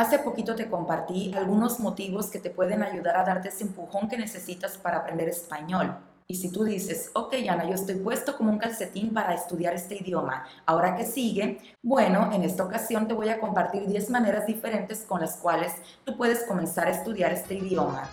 Hace poquito te compartí algunos motivos que te pueden ayudar a darte ese empujón que necesitas para aprender español. Y si tú dices, ok, Ana, yo estoy puesto como un calcetín para estudiar este idioma, ¿ahora qué sigue? Bueno, en esta ocasión te voy a compartir 10 maneras diferentes con las cuales tú puedes comenzar a estudiar este idioma.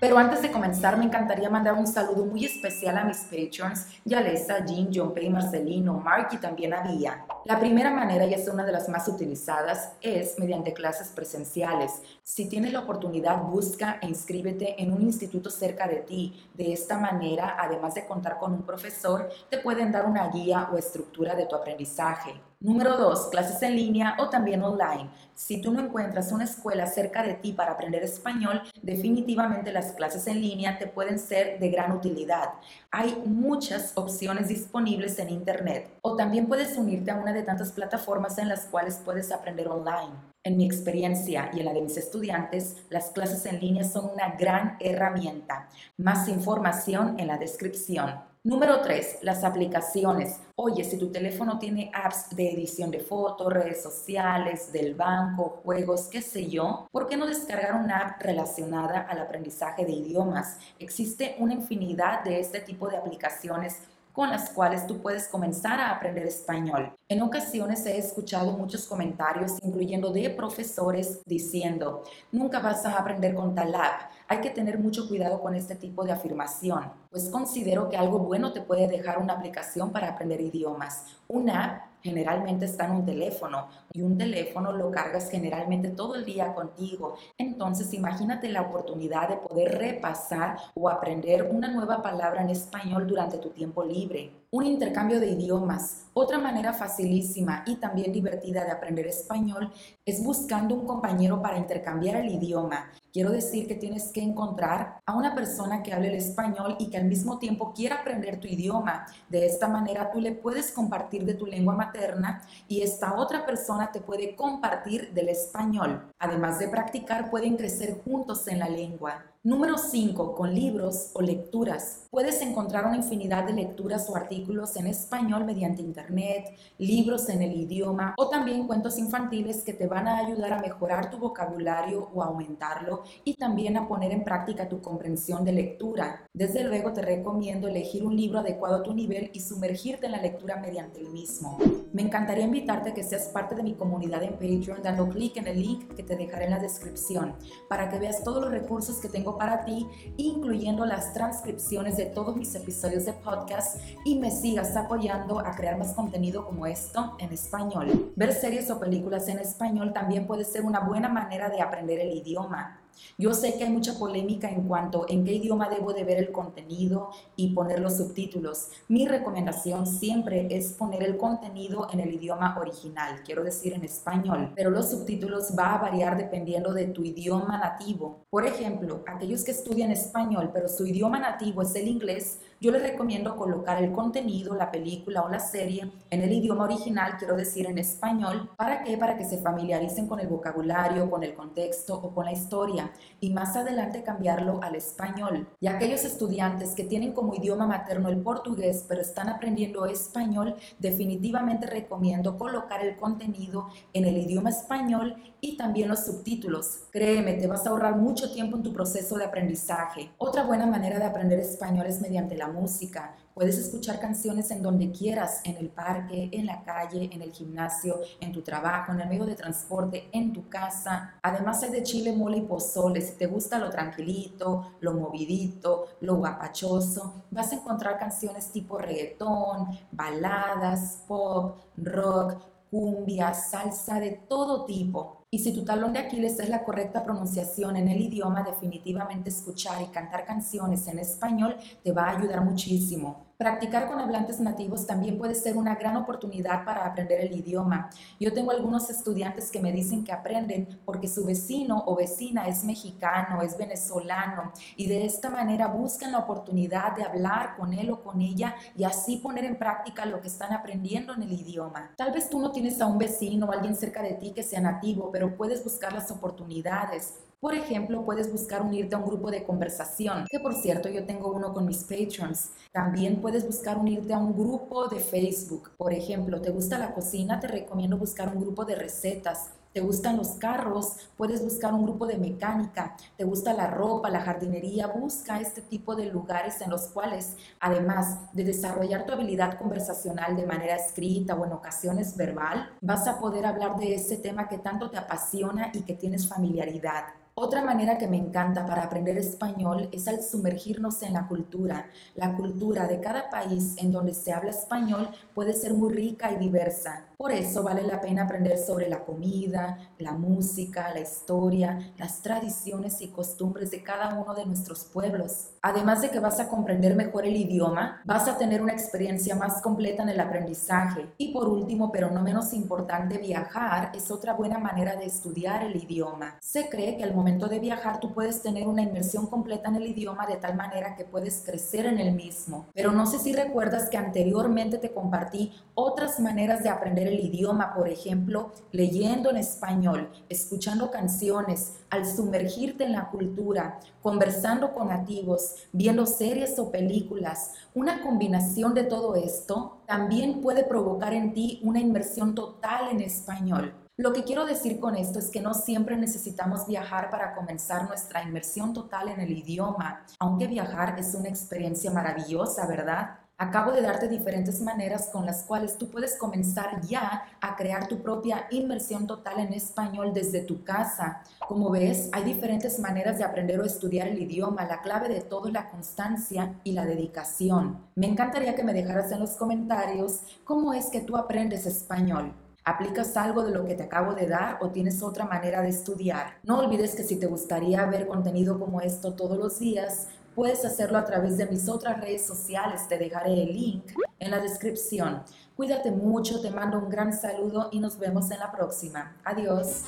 Pero antes de comenzar, me encantaría mandar un saludo muy especial a mis patrons, Yalesa, Jean, John Pay, Marcelino, Mark y también a Vía. La primera manera, y es una de las más utilizadas, es mediante clases presenciales. Si tienes la oportunidad, busca e inscríbete en un instituto cerca de ti. De esta manera, además de contar con un profesor, te pueden dar una guía o estructura de tu aprendizaje. Número dos, clases en línea o también online. Si tú no encuentras una escuela cerca de ti para aprender español, definitivamente las clases en línea te pueden ser de gran utilidad. Hay muchas opciones disponibles en Internet o también puedes unirte a una de tantas plataformas en las cuales puedes aprender online. En mi experiencia y en la de mis estudiantes, las clases en línea son una gran herramienta. Más información en la descripción. Número 3, las aplicaciones. Oye, si tu teléfono tiene apps de edición de fotos, redes sociales, del banco, juegos, qué sé yo, ¿por qué no descargar una app relacionada al aprendizaje de idiomas? Existe una infinidad de este tipo de aplicaciones con las cuales tú puedes comenzar a aprender español. En ocasiones he escuchado muchos comentarios, incluyendo de profesores, diciendo, nunca vas a aprender con tal app. Hay que tener mucho cuidado con este tipo de afirmación, pues considero que algo bueno te puede dejar una aplicación para aprender idiomas. Una app generalmente está en un teléfono y un teléfono lo cargas generalmente todo el día contigo. Entonces imagínate la oportunidad de poder repasar o aprender una nueva palabra en español durante tu tiempo libre. Un intercambio de idiomas. Otra manera facilísima y también divertida de aprender español es buscando un compañero para intercambiar el idioma. Quiero decir que tienes que encontrar a una persona que hable el español y que al mismo tiempo quiera aprender tu idioma. De esta manera tú le puedes compartir de tu lengua materna y esta otra persona te puede compartir del español. Además de practicar, pueden crecer juntos en la lengua. Número 5. Con libros o lecturas. Puedes encontrar una infinidad de lecturas o artículos en español mediante internet, libros en el idioma o también cuentos infantiles que te van a ayudar a mejorar tu vocabulario o aumentarlo y también a poner en práctica tu comprensión de lectura. Desde luego te recomiendo elegir un libro adecuado a tu nivel y sumergirte en la lectura mediante el mismo. Me encantaría invitarte a que seas parte de mi comunidad en Patreon dando clic en el link que te dejaré en la descripción para que veas todos los recursos que tengo para ti, incluyendo las transcripciones de todos mis episodios de podcast y me sigas apoyando a crear más contenido como esto en español. Ver series o películas en español también puede ser una buena manera de aprender el idioma. Yo sé que hay mucha polémica en cuanto en qué idioma debo de ver el contenido y poner los subtítulos. Mi recomendación siempre es poner el contenido en el idioma original, quiero decir en español, pero los subtítulos va a variar dependiendo de tu idioma nativo. Por ejemplo, aquellos que estudian español pero su idioma nativo es el inglés, yo les recomiendo colocar el contenido, la película o la serie en el idioma original, quiero decir en español. ¿Para qué? Para que se familiaricen con el vocabulario, con el contexto o con la historia y más adelante cambiarlo al español. Y aquellos estudiantes que tienen como idioma materno el portugués pero están aprendiendo español, definitivamente recomiendo colocar el contenido en el idioma español y también los subtítulos. Créeme, te vas a ahorrar mucho tiempo en tu proceso de aprendizaje. Otra buena manera de aprender español es mediante la música. Puedes escuchar canciones en donde quieras, en el parque, en la calle, en el gimnasio, en tu trabajo, en el medio de transporte, en tu casa. Además hay de chile, mole y pozole. Si te gusta lo tranquilito, lo movidito, lo guapachoso, vas a encontrar canciones tipo reggaetón, baladas, pop, rock, cumbia, salsa de todo tipo. Y si tu talón de Aquiles es la correcta pronunciación en el idioma, definitivamente escuchar y cantar canciones en español te va a ayudar muchísimo. Practicar con hablantes nativos también puede ser una gran oportunidad para aprender el idioma. Yo tengo algunos estudiantes que me dicen que aprenden porque su vecino o vecina es mexicano, es venezolano y de esta manera buscan la oportunidad de hablar con él o con ella y así poner en práctica lo que están aprendiendo en el idioma. Tal vez tú no tienes a un vecino o alguien cerca de ti que sea nativo, pero puedes buscar las oportunidades por ejemplo, puedes buscar unirte a un grupo de conversación, que por cierto yo tengo uno con mis patrons. También puedes buscar unirte a un grupo de Facebook. Por ejemplo, ¿te gusta la cocina? Te recomiendo buscar un grupo de recetas ¿Te gustan los carros? Puedes buscar un grupo de mecánica. ¿Te gusta la ropa, la jardinería? Busca este tipo de lugares en los cuales, además de desarrollar tu habilidad conversacional de manera escrita o en ocasiones verbal, vas a poder hablar de ese tema que tanto te apasiona y que tienes familiaridad. Otra manera que me encanta para aprender español es al sumergirnos en la cultura. La cultura de cada país en donde se habla español puede ser muy rica y diversa. Por eso vale la pena aprender sobre la comida, la música, la historia, las tradiciones y costumbres de cada uno de nuestros pueblos. Además de que vas a comprender mejor el idioma, vas a tener una experiencia más completa en el aprendizaje. Y por último, pero no menos importante, viajar es otra buena manera de estudiar el idioma. Se cree que al momento de viajar tú puedes tener una inmersión completa en el idioma de tal manera que puedes crecer en el mismo. Pero no sé si recuerdas que anteriormente te compartí otras maneras de aprender el idioma, por ejemplo, leyendo en español, escuchando canciones, al sumergirte en la cultura, conversando con nativos, viendo series o películas, una combinación de todo esto también puede provocar en ti una inmersión total en español. Lo que quiero decir con esto es que no siempre necesitamos viajar para comenzar nuestra inmersión total en el idioma, aunque viajar es una experiencia maravillosa, ¿verdad? Acabo de darte diferentes maneras con las cuales tú puedes comenzar ya a crear tu propia inmersión total en español desde tu casa. Como ves, hay diferentes maneras de aprender o estudiar el idioma. La clave de todo es la constancia y la dedicación. Me encantaría que me dejaras en los comentarios cómo es que tú aprendes español. ¿Aplicas algo de lo que te acabo de dar o tienes otra manera de estudiar? No olvides que si te gustaría ver contenido como esto todos los días, Puedes hacerlo a través de mis otras redes sociales, te dejaré el link en la descripción. Cuídate mucho, te mando un gran saludo y nos vemos en la próxima. Adiós.